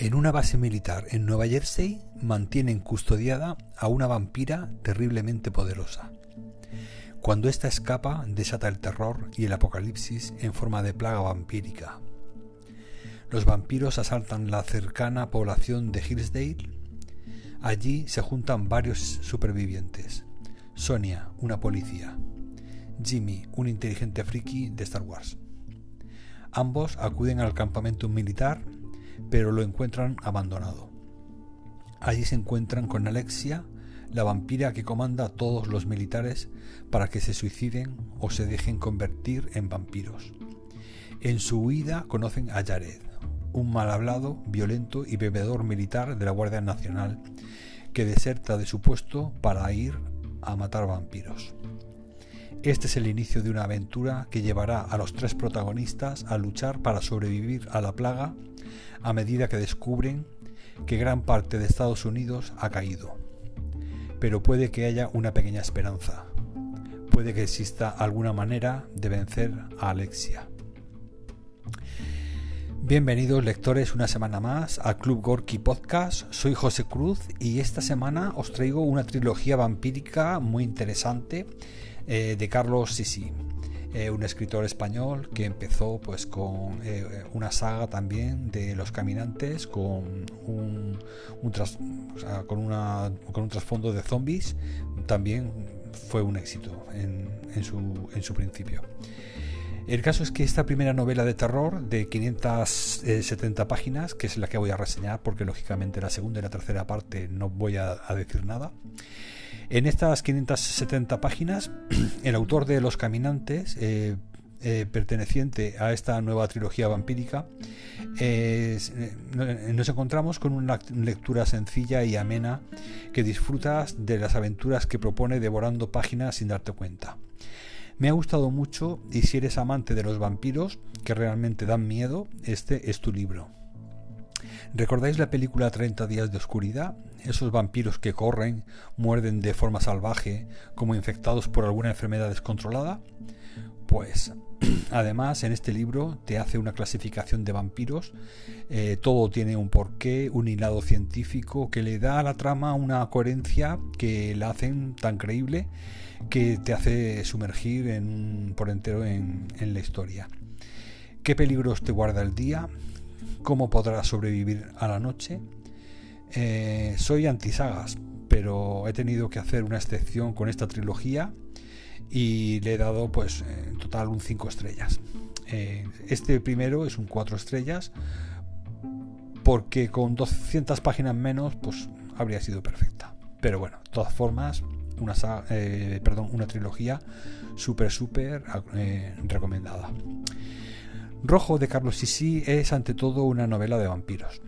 En una base militar en Nueva Jersey mantienen custodiada a una vampira terriblemente poderosa. Cuando ésta escapa, desata el terror y el apocalipsis en forma de plaga vampírica. Los vampiros asaltan la cercana población de Hillsdale. Allí se juntan varios supervivientes. Sonia, una policía. Jimmy, un inteligente friki de Star Wars. Ambos acuden al campamento militar pero lo encuentran abandonado. Allí se encuentran con Alexia, la vampira que comanda a todos los militares para que se suiciden o se dejen convertir en vampiros. En su huida conocen a Jared, un mal hablado, violento y bebedor militar de la Guardia Nacional que deserta de su puesto para ir a matar vampiros. Este es el inicio de una aventura que llevará a los tres protagonistas a luchar para sobrevivir a la plaga a medida que descubren que gran parte de Estados Unidos ha caído. Pero puede que haya una pequeña esperanza. Puede que exista alguna manera de vencer a Alexia. Bienvenidos lectores una semana más al Club Gorky Podcast. Soy José Cruz y esta semana os traigo una trilogía vampírica muy interesante eh, de Carlos Sisi. Eh, un escritor español que empezó pues con eh, una saga también de los caminantes con un, con, una, con un trasfondo de zombies también fue un éxito en, en, su, en su principio el caso es que esta primera novela de terror de 570 páginas, que es la que voy a reseñar, porque lógicamente la segunda y la tercera parte no voy a decir nada, en estas 570 páginas, el autor de Los Caminantes, eh, eh, perteneciente a esta nueva trilogía vampírica, eh, nos encontramos con una lectura sencilla y amena que disfrutas de las aventuras que propone devorando páginas sin darte cuenta. Me ha gustado mucho y si eres amante de los vampiros, que realmente dan miedo, este es tu libro. ¿Recordáis la película 30 días de oscuridad? Esos vampiros que corren, muerden de forma salvaje, como infectados por alguna enfermedad descontrolada. Pues además en este libro te hace una clasificación de vampiros, eh, todo tiene un porqué, un hilado científico que le da a la trama una coherencia que la hacen tan creíble que te hace sumergir en, por entero en la historia. ¿Qué peligros te guarda el día? Cómo podrá sobrevivir a la noche. Eh, soy antisagas, pero he tenido que hacer una excepción con esta trilogía y le he dado pues en total un 5 estrellas. Eh, este primero es un 4 estrellas porque con 200 páginas menos pues habría sido perfecta. Pero bueno, de todas formas, una, eh, perdón, una trilogía súper, súper recomendada. Rojo de Carlos Sisi es ante todo una novela de vampiros.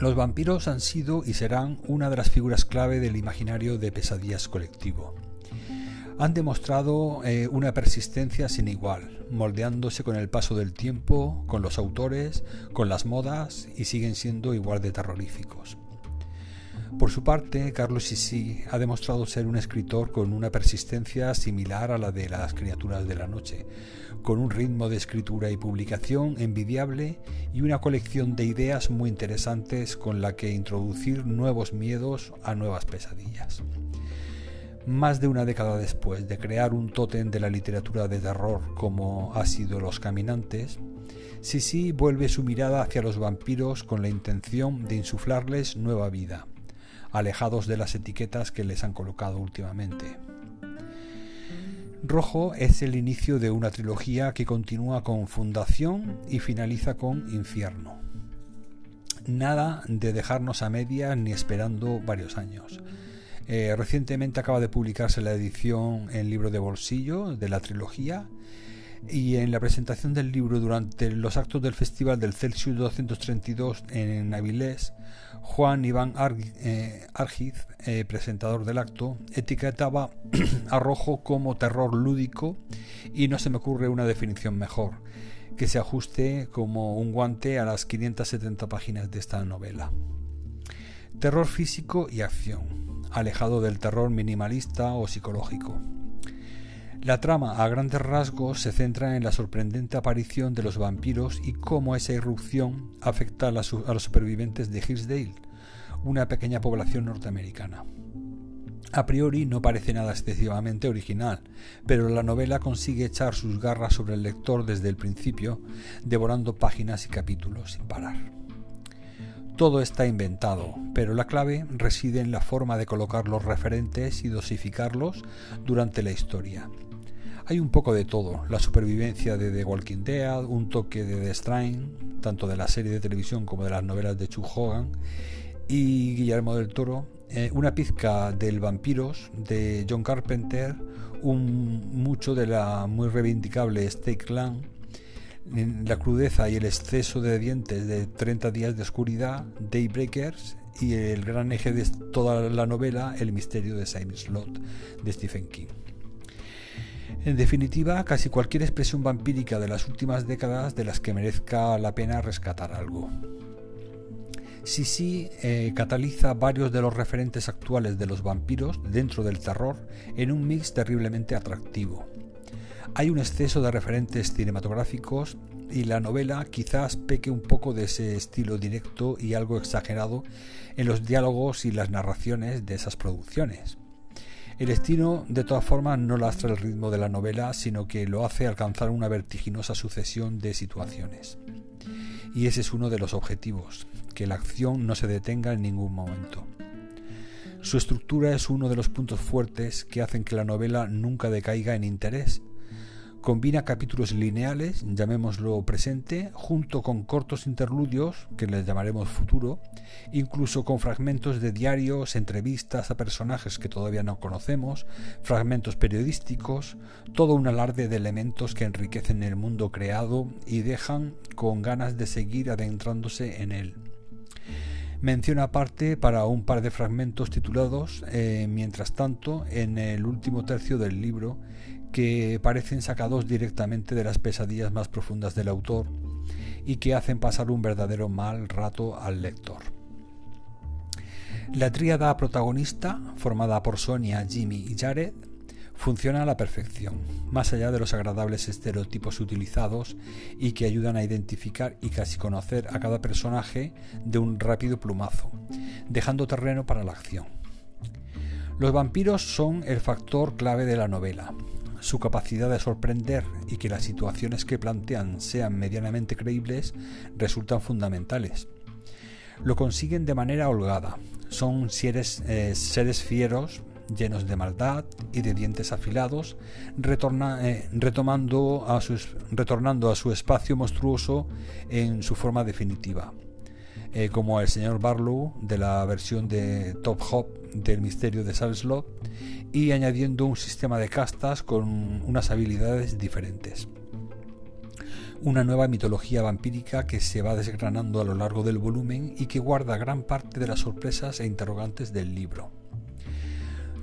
Los vampiros han sido y serán una de las figuras clave del imaginario de pesadillas colectivo. Han demostrado eh, una persistencia sin igual, moldeándose con el paso del tiempo, con los autores, con las modas y siguen siendo igual de terroríficos. Por su parte, Carlos Sisi ha demostrado ser un escritor con una persistencia similar a la de las criaturas de la noche, con un ritmo de escritura y publicación envidiable y una colección de ideas muy interesantes con la que introducir nuevos miedos a nuevas pesadillas. Más de una década después de crear un tótem de la literatura de terror como ha sido Los Caminantes, Sisi vuelve su mirada hacia los vampiros con la intención de insuflarles nueva vida alejados de las etiquetas que les han colocado últimamente. Rojo es el inicio de una trilogía que continúa con Fundación y finaliza con Infierno. Nada de dejarnos a media ni esperando varios años. Eh, recientemente acaba de publicarse la edición en libro de bolsillo de la trilogía y en la presentación del libro durante los actos del Festival del Celsius 232 en Avilés, Juan Iván eh, Argiz, eh, presentador del acto, etiquetaba a Rojo como terror lúdico y no se me ocurre una definición mejor que se ajuste como un guante a las 570 páginas de esta novela. Terror físico y acción, alejado del terror minimalista o psicológico. La trama a grandes rasgos se centra en la sorprendente aparición de los vampiros y cómo esa irrupción afecta a, los supervivientes de Hillsdale, una pequeña población norteamericana. A priori no parece nada excesivamente original, pero la novela consigue echar sus garras sobre el lector desde el principio, devorando páginas y capítulos sin parar. Todo está inventado, pero la clave reside en la forma de colocar los referentes y dosificarlos durante la historia. Hay un poco de todo, la supervivencia de The Walking Dead, un toque de The Strain, tanto de la serie de televisión como de las novelas de Chuck Hogan, y Guillermo del Toro, eh, una pizca del Vampiros de John Carpenter, un, mucho de la muy reivindicable Steak Clan, la crudeza y el exceso de dientes de 30 días de oscuridad, Daybreakers, y el gran eje de toda la novela, el misterio de Simon Slot, de Stephen King. En definitiva, casi cualquier expresión vampírica de las últimas décadas de las que merezca la pena rescatar algo. Sisi eh, cataliza varios de los referentes actuales de los vampiros dentro del terror en un mix terriblemente atractivo. Hay un exceso de referentes cinematográficos y la novela quizás peque un poco de ese estilo directo y algo exagerado en los diálogos y las narraciones de esas producciones. El estilo, de todas formas, no lastra el ritmo de la novela, sino que lo hace alcanzar una vertiginosa sucesión de situaciones. Y ese es uno de los objetivos, que la acción no se detenga en ningún momento. Su estructura es uno de los puntos fuertes que hacen que la novela nunca decaiga en interés Combina capítulos lineales, llamémoslo presente, junto con cortos interludios, que les llamaremos futuro, incluso con fragmentos de diarios, entrevistas a personajes que todavía no conocemos, fragmentos periodísticos, todo un alarde de elementos que enriquecen el mundo creado y dejan con ganas de seguir adentrándose en él. Mención aparte para un par de fragmentos titulados, eh, mientras tanto, en el último tercio del libro, que parecen sacados directamente de las pesadillas más profundas del autor y que hacen pasar un verdadero mal rato al lector. La tríada protagonista, formada por Sonia, Jimmy y Jared, funciona a la perfección, más allá de los agradables estereotipos utilizados y que ayudan a identificar y casi conocer a cada personaje de un rápido plumazo, dejando terreno para la acción. Los vampiros son el factor clave de la novela, su capacidad de sorprender y que las situaciones que plantean sean medianamente creíbles resultan fundamentales. Lo consiguen de manera holgada. Son seres, eh, fieros, llenos de maldad y de dientes afilados, eh, retomando retornando a su espacio monstruoso en su forma definitiva. Eh, como el señor Barlow de la versión de Top Hop del misterio de Salslot y añadiendo un sistema de castas con unas habilidades diferentes. Una nueva mitología vampírica que se va desgranando a lo largo del volumen y que guarda gran parte de las sorpresas e interrogantes del libro.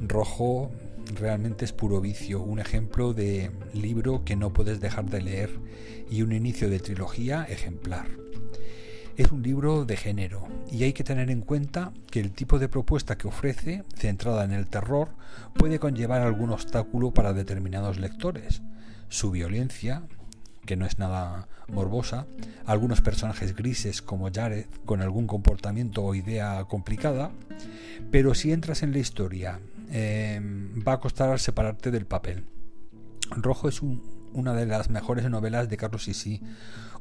Rojo realmente es puro vicio, un ejemplo de libro que no puedes dejar de leer y un inicio de trilogía ejemplar. Es un libro de género y hay que tener en cuenta que el tipo de propuesta que ofrece, centrada en el terror, puede conllevar algún obstáculo para determinados lectores. Su violencia, que no es nada morbosa, algunos personajes grises como Jared con algún comportamiento o idea complicada, pero si entras en la historia eh, va a costar separarte del papel. Rojo es una de las mejores novelas de Carlos Sisi,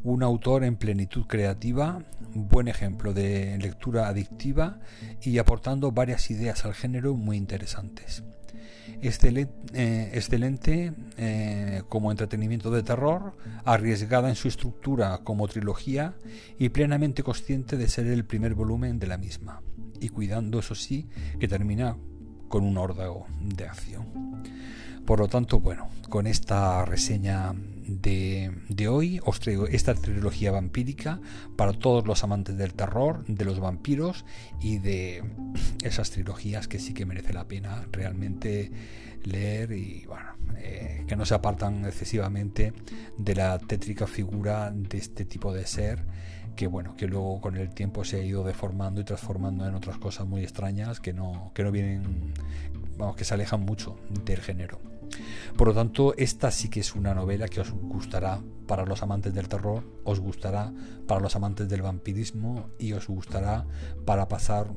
un autor en plenitud creativa, buen ejemplo de lectura adictiva y aportando varias ideas al género muy interesantes. Excelente, eh, excelente eh, como entretenimiento de terror, arriesgada en su estructura como trilogía y plenamente consciente de ser el primer volumen de la misma, y cuidando, eso sí, que termina con un órdago de acción. Por lo tanto, bueno, con esta reseña de, hoy os traigo esta trilogía vampírica para todos los amantes del terror, de los vampiros y de esas trilogías que sí que merece la pena realmente leer y bueno, eh, que no se apartan excesivamente de la tétrica figura de este tipo de ser que bueno, que luego con el tiempo se ha ido deformando y transformando en otras cosas muy extrañas que no, que no vienen, vamos, que se alejan mucho del género. Por lo tanto, esta sí que es una novela que os gustará para los amantes del terror, os gustará para los amantes del vampirismo y os gustará para pasar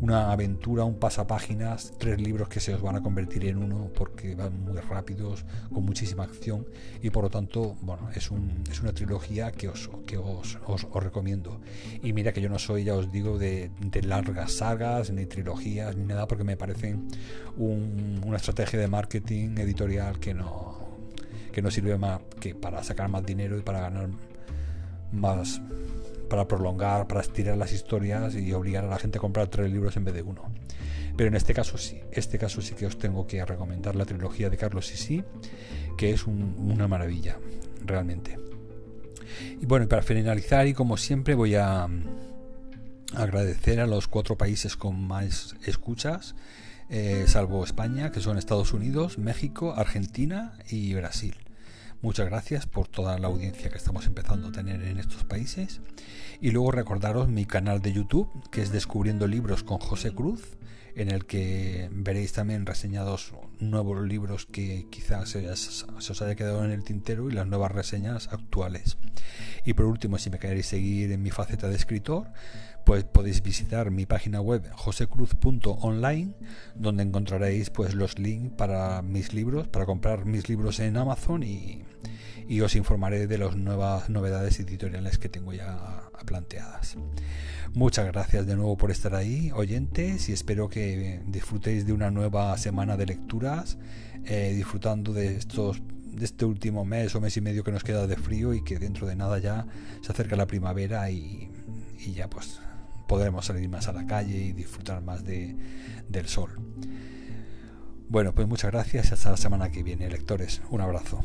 una aventura, un pasapáginas, tres libros que se os van a convertir en uno porque van muy rápidos, con muchísima acción y por lo tanto, bueno, es, es una trilogía que, os, que os, os, recomiendo. Y mira que yo no soy, ya os digo, de, largas sagas, ni trilogías, ni nada, porque me parecen una estrategia de marketing editorial que no, que no sirve más que para sacar más dinero y para ganar más para prolongar, para estirar las historias y obligar a la gente a comprar tres libros en vez de uno. Pero en este caso sí, este caso sí que os tengo que recomendar la trilogía de Carlos Sisi, que es una maravilla, realmente. Y bueno, para finalizar, y como siempre, voy a agradecer a los cuatro países con más escuchas, eh, salvo España, que son Estados Unidos, México, Argentina y Brasil. Muchas gracias por toda la audiencia que estamos empezando a tener en estos países. Y luego recordaros mi canal de YouTube, que es Descubriendo Libros con José Cruz, en el que veréis también reseñados nuevos libros que quizás se, os haya quedado en el tintero y las nuevas reseñas actuales. Y por último, si me queréis seguir en mi faceta de escritor, pues podéis visitar mi página web josecruz.online donde encontraréis pues los links para mis libros, para comprar mis libros en Amazon y, os informaré de las nuevas novedades editoriales que tengo ya planteadas. Muchas gracias de nuevo por estar ahí, oyentes, y espero que disfrutéis de una nueva semana de lecturas, eh, disfrutando de estos de este último mes o mes y medio que nos queda de frío y que dentro de nada ya se acerca la primavera y, y ya pues podremos salir más a la calle y disfrutar más de, del sol. Bueno, pues muchas gracias y hasta la semana que viene, lectores. Un abrazo.